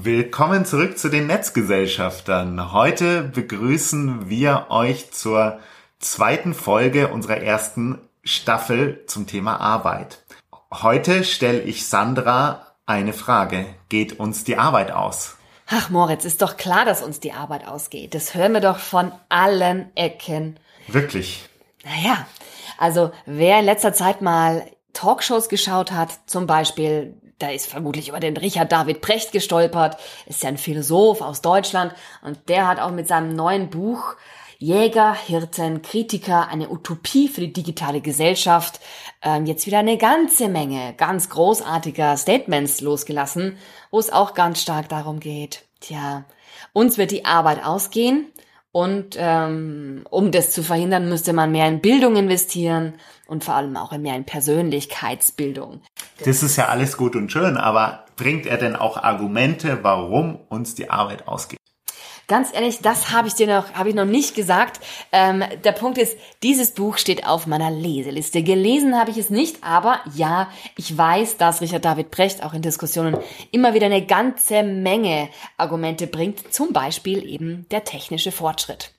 Willkommen zurück zu den Netzgesellschaftern. Heute begrüßen wir euch zur zweiten Folge unserer ersten Staffel zum Thema Arbeit. Heute stelle ich Sandra eine Frage. Geht uns die Arbeit aus? Ach Moritz, ist doch klar, dass uns die Arbeit ausgeht. Das hören wir doch von allen Ecken. Wirklich? Naja, also wer in letzter Zeit mal Talkshows geschaut hat, zum Beispiel da ist vermutlich über den Richard David Precht gestolpert, ist ja ein Philosoph aus Deutschland. Und der hat auch mit seinem neuen Buch Jäger, Hirten, Kritiker, eine Utopie für die digitale Gesellschaft ähm, jetzt wieder eine ganze Menge ganz großartiger Statements losgelassen, wo es auch ganz stark darum geht, tja, uns wird die Arbeit ausgehen. Und ähm, um das zu verhindern, müsste man mehr in Bildung investieren und vor allem auch mehr in Persönlichkeitsbildung. Das ist ja alles gut und schön, aber bringt er denn auch Argumente, warum uns die Arbeit ausgeht? Ganz ehrlich, das habe ich dir noch, habe ich noch nicht gesagt. Ähm, der Punkt ist, dieses Buch steht auf meiner Leseliste. Gelesen habe ich es nicht, aber ja, ich weiß, dass Richard David Brecht auch in Diskussionen immer wieder eine ganze Menge Argumente bringt. Zum Beispiel eben der technische Fortschritt.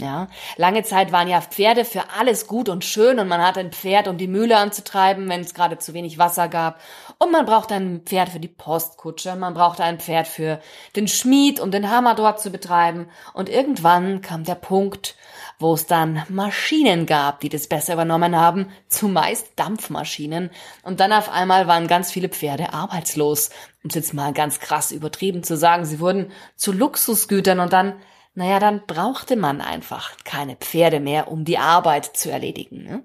Ja, lange Zeit waren ja Pferde für alles gut und schön und man hatte ein Pferd, um die Mühle anzutreiben, wenn es gerade zu wenig Wasser gab. Und man brauchte ein Pferd für die Postkutsche, man brauchte ein Pferd für den Schmied, um den Hammer dort zu betreiben. Und irgendwann kam der Punkt, wo es dann Maschinen gab, die das besser übernommen haben, zumeist Dampfmaschinen. Und dann auf einmal waren ganz viele Pferde arbeitslos. Um es jetzt mal ganz krass übertrieben zu sagen, sie wurden zu Luxusgütern und dann naja, dann brauchte man einfach keine Pferde mehr, um die Arbeit zu erledigen. Ne?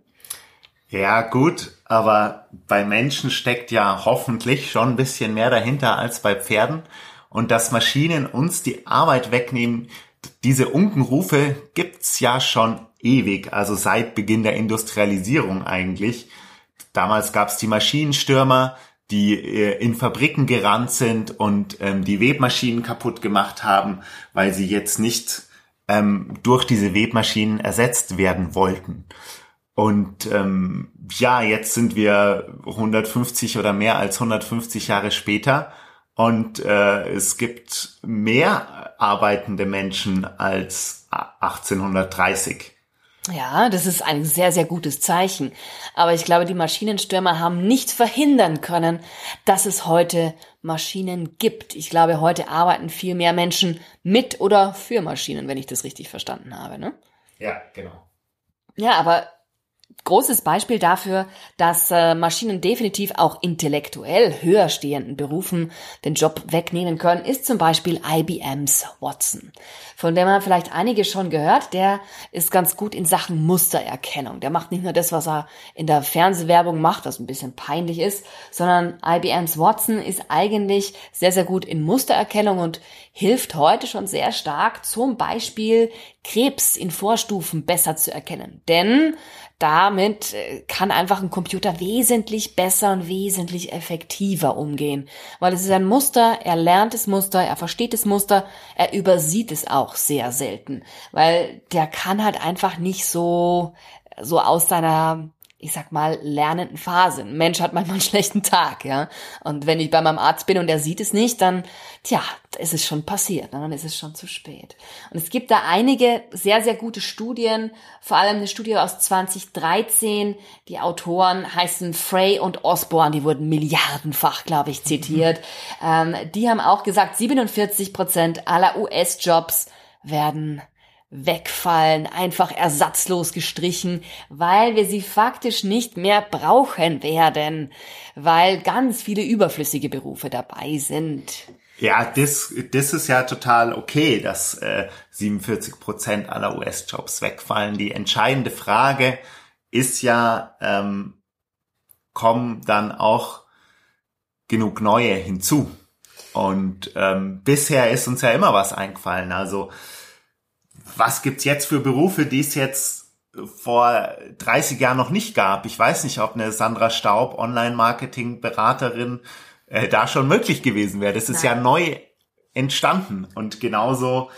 Ja, gut, aber bei Menschen steckt ja hoffentlich schon ein bisschen mehr dahinter als bei Pferden. Und dass Maschinen uns die Arbeit wegnehmen, diese Unkenrufe gibt's ja schon ewig, also seit Beginn der Industrialisierung eigentlich. Damals gab's die Maschinenstürmer, die äh, in Fabriken gerannt sind und ähm, die Webmaschinen kaputt gemacht haben, weil sie jetzt nicht ähm, durch diese Webmaschinen ersetzt werden wollten. Und ähm, ja, jetzt sind wir 150 oder mehr als 150 Jahre später und äh, es gibt mehr arbeitende Menschen als 1830. Ja, das ist ein sehr, sehr gutes Zeichen. Aber ich glaube, die Maschinenstürmer haben nicht verhindern können, dass es heute Maschinen gibt. Ich glaube, heute arbeiten viel mehr Menschen mit oder für Maschinen, wenn ich das richtig verstanden habe. Ne? Ja, genau. Ja, aber großes Beispiel dafür, dass äh, Maschinen definitiv auch intellektuell höher stehenden Berufen den Job wegnehmen können, ist zum Beispiel IBMs Watson. Von dem haben vielleicht einige schon gehört, der ist ganz gut in Sachen Mustererkennung. Der macht nicht nur das, was er in der Fernsehwerbung macht, was ein bisschen peinlich ist, sondern IBMs Watson ist eigentlich sehr, sehr gut in Mustererkennung und hilft heute schon sehr stark, zum Beispiel Krebs in Vorstufen besser zu erkennen. Denn damit äh, kann einfach ein Computer wesentlich besser und wesentlich effektiver umgehen. Weil es ist ein Muster, er lernt das Muster, er versteht das Muster, er übersieht es auch sehr selten. Weil der kann halt einfach nicht so, so aus seiner ich sag mal, lernenden Phase. Ein Mensch hat manchmal einen schlechten Tag, ja. Und wenn ich bei meinem Arzt bin und er sieht es nicht, dann, tja, ist es schon passiert, ne? dann ist es schon zu spät. Und es gibt da einige sehr, sehr gute Studien, vor allem eine Studie aus 2013. Die Autoren heißen Frey und Osborne, die wurden milliardenfach, glaube ich, zitiert. ähm, die haben auch gesagt, 47 Prozent aller US-Jobs werden wegfallen, einfach ersatzlos gestrichen, weil wir sie faktisch nicht mehr brauchen werden, weil ganz viele überflüssige Berufe dabei sind. Ja, das, das ist ja total okay, dass äh, 47 Prozent aller US-Jobs wegfallen. Die entscheidende Frage ist ja, ähm, kommen dann auch genug neue hinzu? Und ähm, bisher ist uns ja immer was eingefallen. Also was gibt's jetzt für Berufe, die es jetzt vor 30 Jahren noch nicht gab? Ich weiß nicht, ob eine Sandra Staub, Online-Marketing-Beraterin, äh, da schon möglich gewesen wäre. Das ist Nein. ja neu entstanden und genauso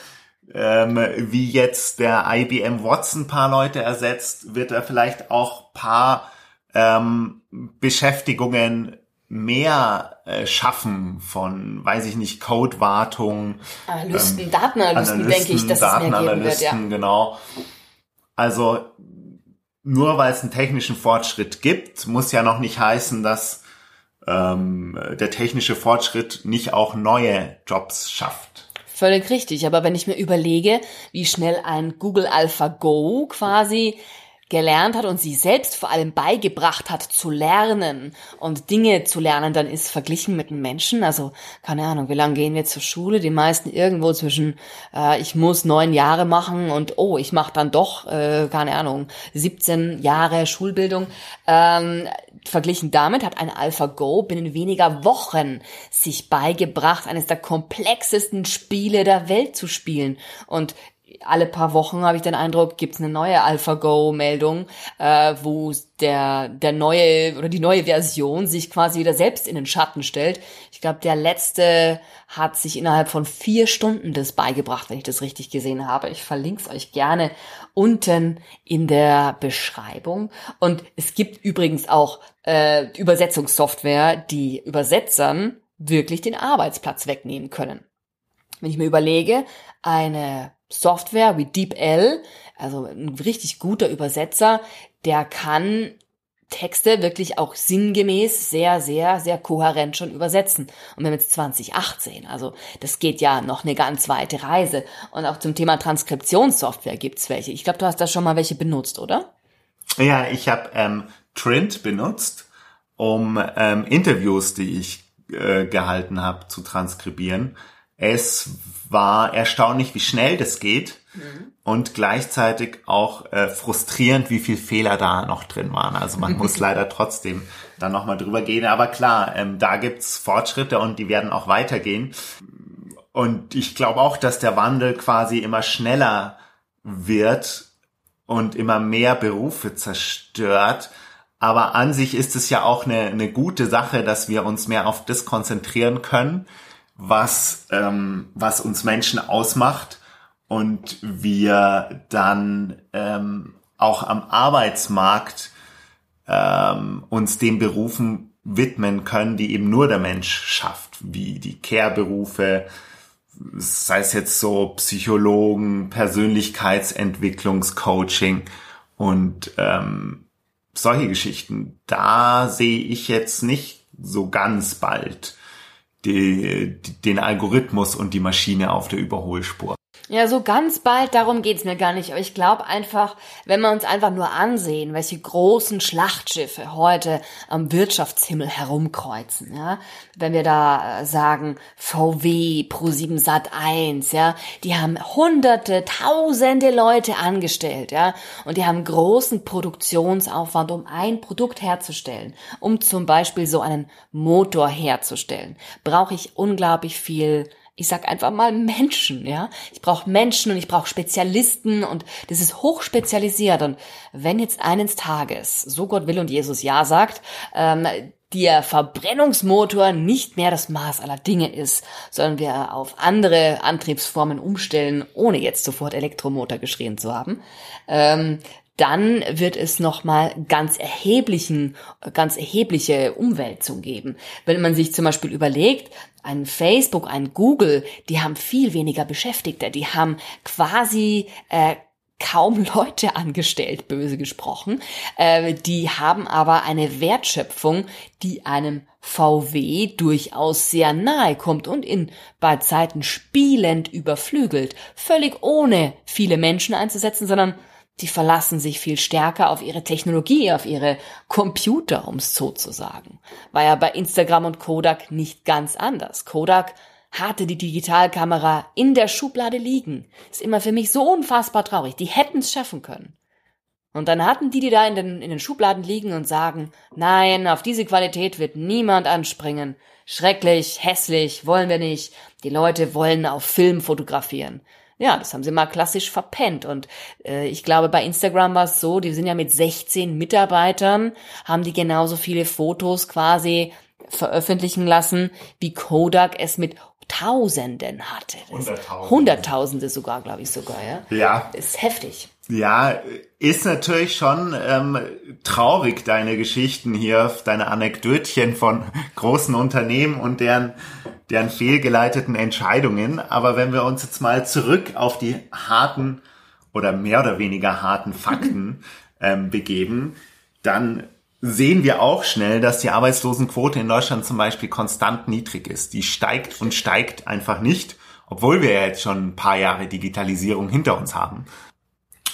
ähm, wie jetzt der IBM Watson paar Leute ersetzt, wird er vielleicht auch paar ähm, Beschäftigungen mehr äh, schaffen von, weiß ich nicht, Codewartung. Analysten, ähm, Datenanalysten, denke ich, dass es mehr geben wird, ja. genau. Also nur weil es einen technischen Fortschritt gibt, muss ja noch nicht heißen, dass ähm, der technische Fortschritt nicht auch neue Jobs schafft. Völlig richtig. Aber wenn ich mir überlege, wie schnell ein Google AlphaGo quasi gelernt hat und sie selbst vor allem beigebracht hat zu lernen und Dinge zu lernen, dann ist verglichen mit einem Menschen, also keine Ahnung, wie lange gehen wir zur Schule? Die meisten irgendwo zwischen, äh, ich muss neun Jahre machen und oh, ich mache dann doch, äh, keine Ahnung, 17 Jahre Schulbildung. Ähm, verglichen damit hat ein AlphaGo binnen weniger Wochen sich beigebracht, eines der komplexesten Spiele der Welt zu spielen. Und alle paar Wochen habe ich den Eindruck, gibt's eine neue AlphaGo-Meldung, äh, wo der, der neue oder die neue Version sich quasi wieder selbst in den Schatten stellt. Ich glaube, der letzte hat sich innerhalb von vier Stunden das beigebracht, wenn ich das richtig gesehen habe. Ich verlinke es euch gerne unten in der Beschreibung. Und es gibt übrigens auch äh, Übersetzungssoftware, die Übersetzern wirklich den Arbeitsplatz wegnehmen können. Wenn ich mir überlege, eine Software wie DeepL, also ein richtig guter Übersetzer, der kann Texte wirklich auch sinngemäß sehr, sehr, sehr kohärent schon übersetzen. Und wir haben jetzt 2018, also das geht ja noch eine ganz weite Reise. Und auch zum Thema Transkriptionssoftware gibt's welche. Ich glaube, du hast da schon mal welche benutzt, oder? Ja, ich habe ähm, Trint benutzt, um ähm, Interviews, die ich äh, gehalten habe, zu transkribieren. Es war erstaunlich, wie schnell das geht mhm. und gleichzeitig auch äh, frustrierend, wie viel Fehler da noch drin waren. Also man muss leider trotzdem dann nochmal drüber gehen. Aber klar, ähm, da gibt's Fortschritte und die werden auch weitergehen. Und ich glaube auch, dass der Wandel quasi immer schneller wird und immer mehr Berufe zerstört. Aber an sich ist es ja auch eine, eine gute Sache, dass wir uns mehr auf das konzentrieren können was, ähm, was uns Menschen ausmacht und wir dann ähm, auch am Arbeitsmarkt ähm, uns den Berufen widmen können, die eben nur der Mensch schafft, wie die Care-Berufe, sei es jetzt so Psychologen, Persönlichkeitsentwicklungscoaching und ähm, solche Geschichten. Da sehe ich jetzt nicht so ganz bald die, den Algorithmus und die Maschine auf der Überholspur. Ja, so ganz bald, darum geht's mir gar nicht. Aber ich glaube einfach, wenn wir uns einfach nur ansehen, welche großen Schlachtschiffe heute am Wirtschaftshimmel herumkreuzen, ja, wenn wir da äh, sagen, VW, Pro7 Sat 1, ja, die haben hunderte, tausende Leute angestellt, ja, und die haben großen Produktionsaufwand, um ein Produkt herzustellen, um zum Beispiel so einen Motor herzustellen, brauche ich unglaublich viel ich sag einfach mal Menschen, ja. Ich brauche Menschen und ich brauche Spezialisten und das ist hochspezialisiert. Und wenn jetzt eines Tages, so Gott will und Jesus ja sagt, ähm, der Verbrennungsmotor nicht mehr das Maß aller Dinge ist, sondern wir auf andere Antriebsformen umstellen, ohne jetzt sofort Elektromotor geschrien zu haben, ähm, dann wird es nochmal ganz erheblichen, ganz erhebliche Umwälzung geben. Wenn man sich zum Beispiel überlegt, ein Facebook, ein Google, die haben viel weniger Beschäftigte, die haben quasi äh, kaum Leute angestellt, böse gesprochen. Äh, die haben aber eine Wertschöpfung, die einem VW durchaus sehr nahe kommt und in bei Zeiten spielend überflügelt, völlig ohne viele Menschen einzusetzen, sondern die verlassen sich viel stärker auf ihre Technologie, auf ihre Computer, um es so zu sagen. War ja bei Instagram und Kodak nicht ganz anders. Kodak hatte die Digitalkamera in der Schublade liegen. Ist immer für mich so unfassbar traurig. Die hätten es schaffen können. Und dann hatten die, die da in den, in den Schubladen liegen und sagen, nein, auf diese Qualität wird niemand anspringen. Schrecklich, hässlich, wollen wir nicht. Die Leute wollen auf Film fotografieren. Ja, das haben sie mal klassisch verpennt. Und äh, ich glaube, bei Instagram war es so, die sind ja mit 16 Mitarbeitern, haben die genauso viele Fotos quasi veröffentlichen lassen, wie Kodak es mit Tausenden hatte. Hunderttausende. Hunderttausende sogar, glaube ich sogar, ja. Ja. ist heftig. Ja, ist natürlich schon ähm, traurig, deine Geschichten hier, deine Anekdötchen von großen Unternehmen und deren, deren fehlgeleiteten Entscheidungen. Aber wenn wir uns jetzt mal zurück auf die harten oder mehr oder weniger harten Fakten ähm, begeben, dann sehen wir auch schnell, dass die Arbeitslosenquote in Deutschland zum Beispiel konstant niedrig ist. Die steigt und steigt einfach nicht, obwohl wir ja jetzt schon ein paar Jahre Digitalisierung hinter uns haben.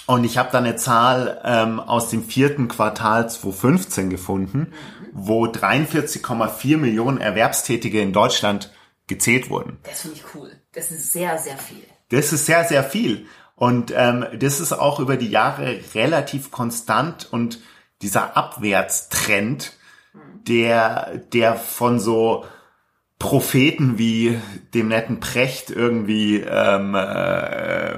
Und ich habe da eine Zahl ähm, aus dem vierten Quartal 2015 gefunden, wo 43,4 Millionen Erwerbstätige in Deutschland gezählt wurden. Das finde ich cool. Das ist sehr, sehr viel. Das ist sehr, sehr viel. Und ähm, das ist auch über die Jahre relativ konstant und dieser Abwärtstrend, der, der von so Propheten wie dem netten Precht irgendwie ähm, äh,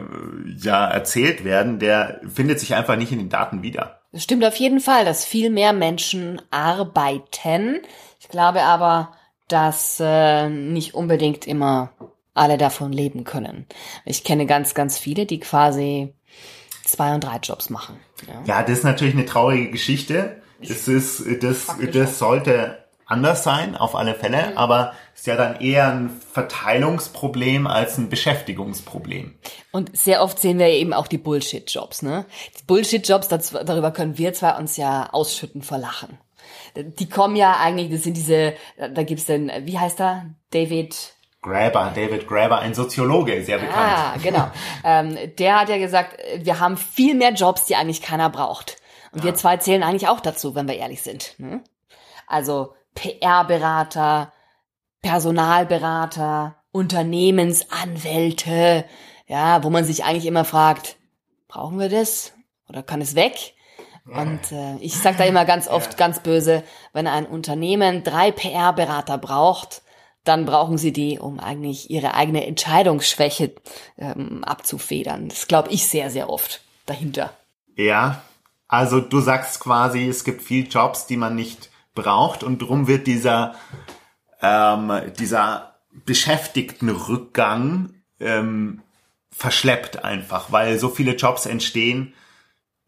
ja erzählt werden, der findet sich einfach nicht in den Daten wieder. Es stimmt auf jeden Fall, dass viel mehr Menschen arbeiten. Ich glaube aber, dass äh, nicht unbedingt immer alle davon leben können. Ich kenne ganz, ganz viele, die quasi zwei und drei Jobs machen. Ja, ja das ist natürlich eine traurige Geschichte. Das ist, das, das sollte anders sein, auf alle Fälle, mhm. aber ist ja dann eher ein Verteilungsproblem als ein Beschäftigungsproblem. Und sehr oft sehen wir eben auch die Bullshit-Jobs, ne? Die Bullshit-Jobs, darüber können wir zwar uns ja ausschütten vor Lachen. Die kommen ja eigentlich, das sind diese, da gibt's denn, wie heißt er? David Graeber, David Graeber, ein Soziologe, sehr bekannt. Ah, genau. ähm, der hat ja gesagt, wir haben viel mehr Jobs, die eigentlich keiner braucht. Und ja. wir zwei zählen eigentlich auch dazu, wenn wir ehrlich sind. Ne? Also PR-Berater, Personalberater, Unternehmensanwälte, ja, wo man sich eigentlich immer fragt, brauchen wir das oder kann es weg? Und äh, ich sage da immer ganz oft ja. ganz böse, wenn ein Unternehmen drei PR-Berater braucht, dann brauchen sie die, um eigentlich ihre eigene Entscheidungsschwäche ähm, abzufedern. Das glaube ich sehr, sehr oft dahinter. Ja, also du sagst quasi, es gibt viel Jobs, die man nicht braucht und drum wird dieser, ähm, dieser Beschäftigtenrückgang ähm, verschleppt einfach, weil so viele Jobs entstehen,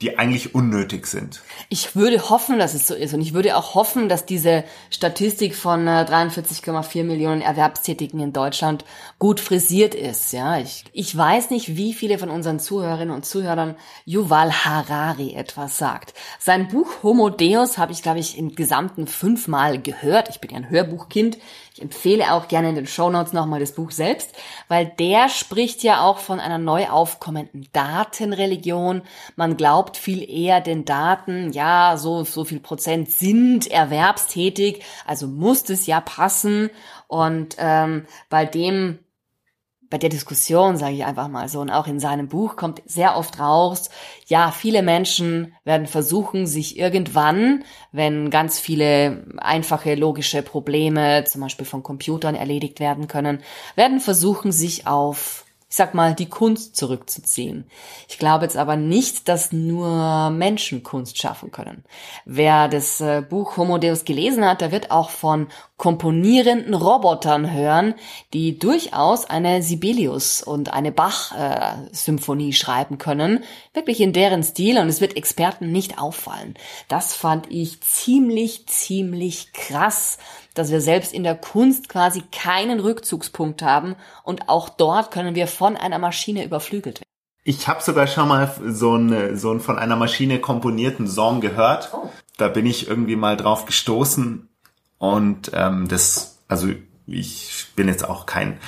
die eigentlich unnötig sind. Ich würde hoffen, dass es so ist. Und ich würde auch hoffen, dass diese Statistik von 43,4 äh, Millionen Erwerbstätigen in Deutschland gut frisiert ist. Ja, ich, ich weiß nicht, wie viele von unseren Zuhörerinnen und Zuhörern Yuval Harari etwas sagt. Sein Buch Homo Deus habe ich, glaube ich, im Gesamten fünfmal gehört. Ich bin ja ein Hörbuchkind. Ich empfehle auch gerne in den Shownotes nochmal das Buch selbst, weil der spricht ja auch von einer neu aufkommenden Datenreligion. Man glaubt viel eher den Daten, ja, so, so viel Prozent sind erwerbstätig, also muss es ja passen. Und ähm, bei dem bei der Diskussion, sage ich einfach mal so, und auch in seinem Buch kommt sehr oft raus, ja, viele Menschen werden versuchen, sich irgendwann, wenn ganz viele einfache logische Probleme, zum Beispiel von Computern erledigt werden können, werden versuchen, sich auf ich sag mal, die Kunst zurückzuziehen. Ich glaube jetzt aber nicht, dass nur Menschen Kunst schaffen können. Wer das äh, Buch Homo Deus gelesen hat, der wird auch von komponierenden Robotern hören, die durchaus eine Sibelius und eine Bach-Symphonie äh, schreiben können. Wirklich in deren Stil und es wird Experten nicht auffallen. Das fand ich ziemlich, ziemlich krass dass wir selbst in der Kunst quasi keinen Rückzugspunkt haben und auch dort können wir von einer Maschine überflügelt werden. Ich habe sogar schon mal so einen, so einen von einer Maschine komponierten Song gehört. Oh. Da bin ich irgendwie mal drauf gestoßen und ähm, das, also ich bin jetzt auch kein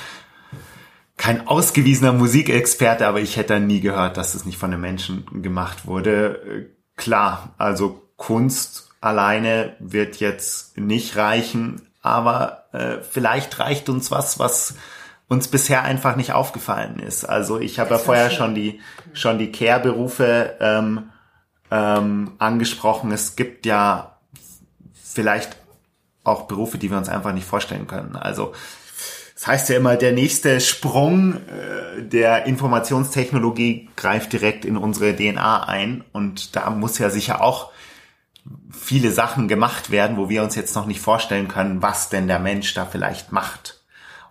kein ausgewiesener Musikexperte, aber ich hätte nie gehört, dass es nicht von einem Menschen gemacht wurde. Klar, also Kunst alleine wird jetzt nicht reichen, aber äh, vielleicht reicht uns was, was uns bisher einfach nicht aufgefallen ist. Also ich habe ja vorher schon die schon die Care-Berufe ähm, ähm, angesprochen. Es gibt ja vielleicht auch Berufe, die wir uns einfach nicht vorstellen können. Also das heißt ja immer, der nächste Sprung äh, der Informationstechnologie greift direkt in unsere DNA ein und da muss ja sicher auch viele Sachen gemacht werden, wo wir uns jetzt noch nicht vorstellen können, was denn der Mensch da vielleicht macht.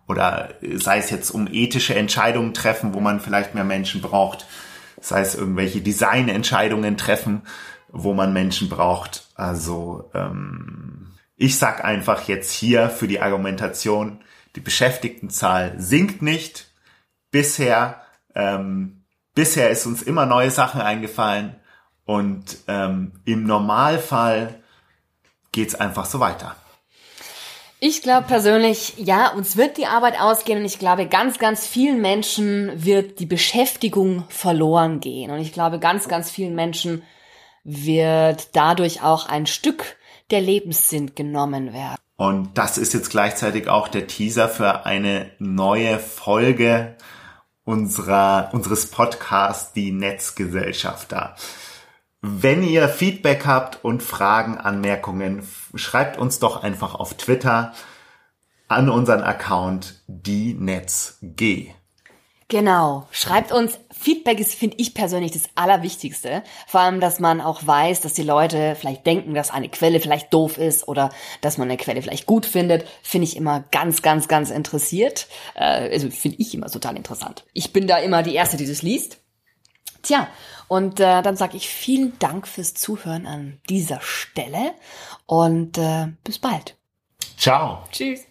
Oder sei es jetzt um ethische Entscheidungen treffen, wo man vielleicht mehr Menschen braucht. sei es irgendwelche Designentscheidungen treffen, wo man Menschen braucht. Also ähm, ich sag einfach jetzt hier für die Argumentation, die Beschäftigtenzahl sinkt nicht. Bisher, ähm, bisher ist uns immer neue Sachen eingefallen und ähm, im Normalfall geht's einfach so weiter. Ich glaube persönlich, ja, uns wird die Arbeit ausgehen und ich glaube, ganz, ganz vielen Menschen wird die Beschäftigung verloren gehen. Und ich glaube, ganz, ganz vielen Menschen wird dadurch auch ein Stück der Lebenssinn genommen werden. Und das ist jetzt gleichzeitig auch der Teaser für eine neue Folge unserer, unseres Podcasts, die Netzgesellschafter. Wenn ihr Feedback habt und Fragen, Anmerkungen, schreibt uns doch einfach auf Twitter an unseren Account die NetzG. Genau. Schreibt uns. Feedback ist, finde ich persönlich, das Allerwichtigste. Vor allem, dass man auch weiß, dass die Leute vielleicht denken, dass eine Quelle vielleicht doof ist oder dass man eine Quelle vielleicht gut findet. Finde ich immer ganz, ganz, ganz interessiert. Äh, also finde ich immer total interessant. Ich bin da immer die Erste, die das liest. Tja, und äh, dann sage ich vielen Dank fürs Zuhören an dieser Stelle und äh, bis bald. Ciao. Tschüss.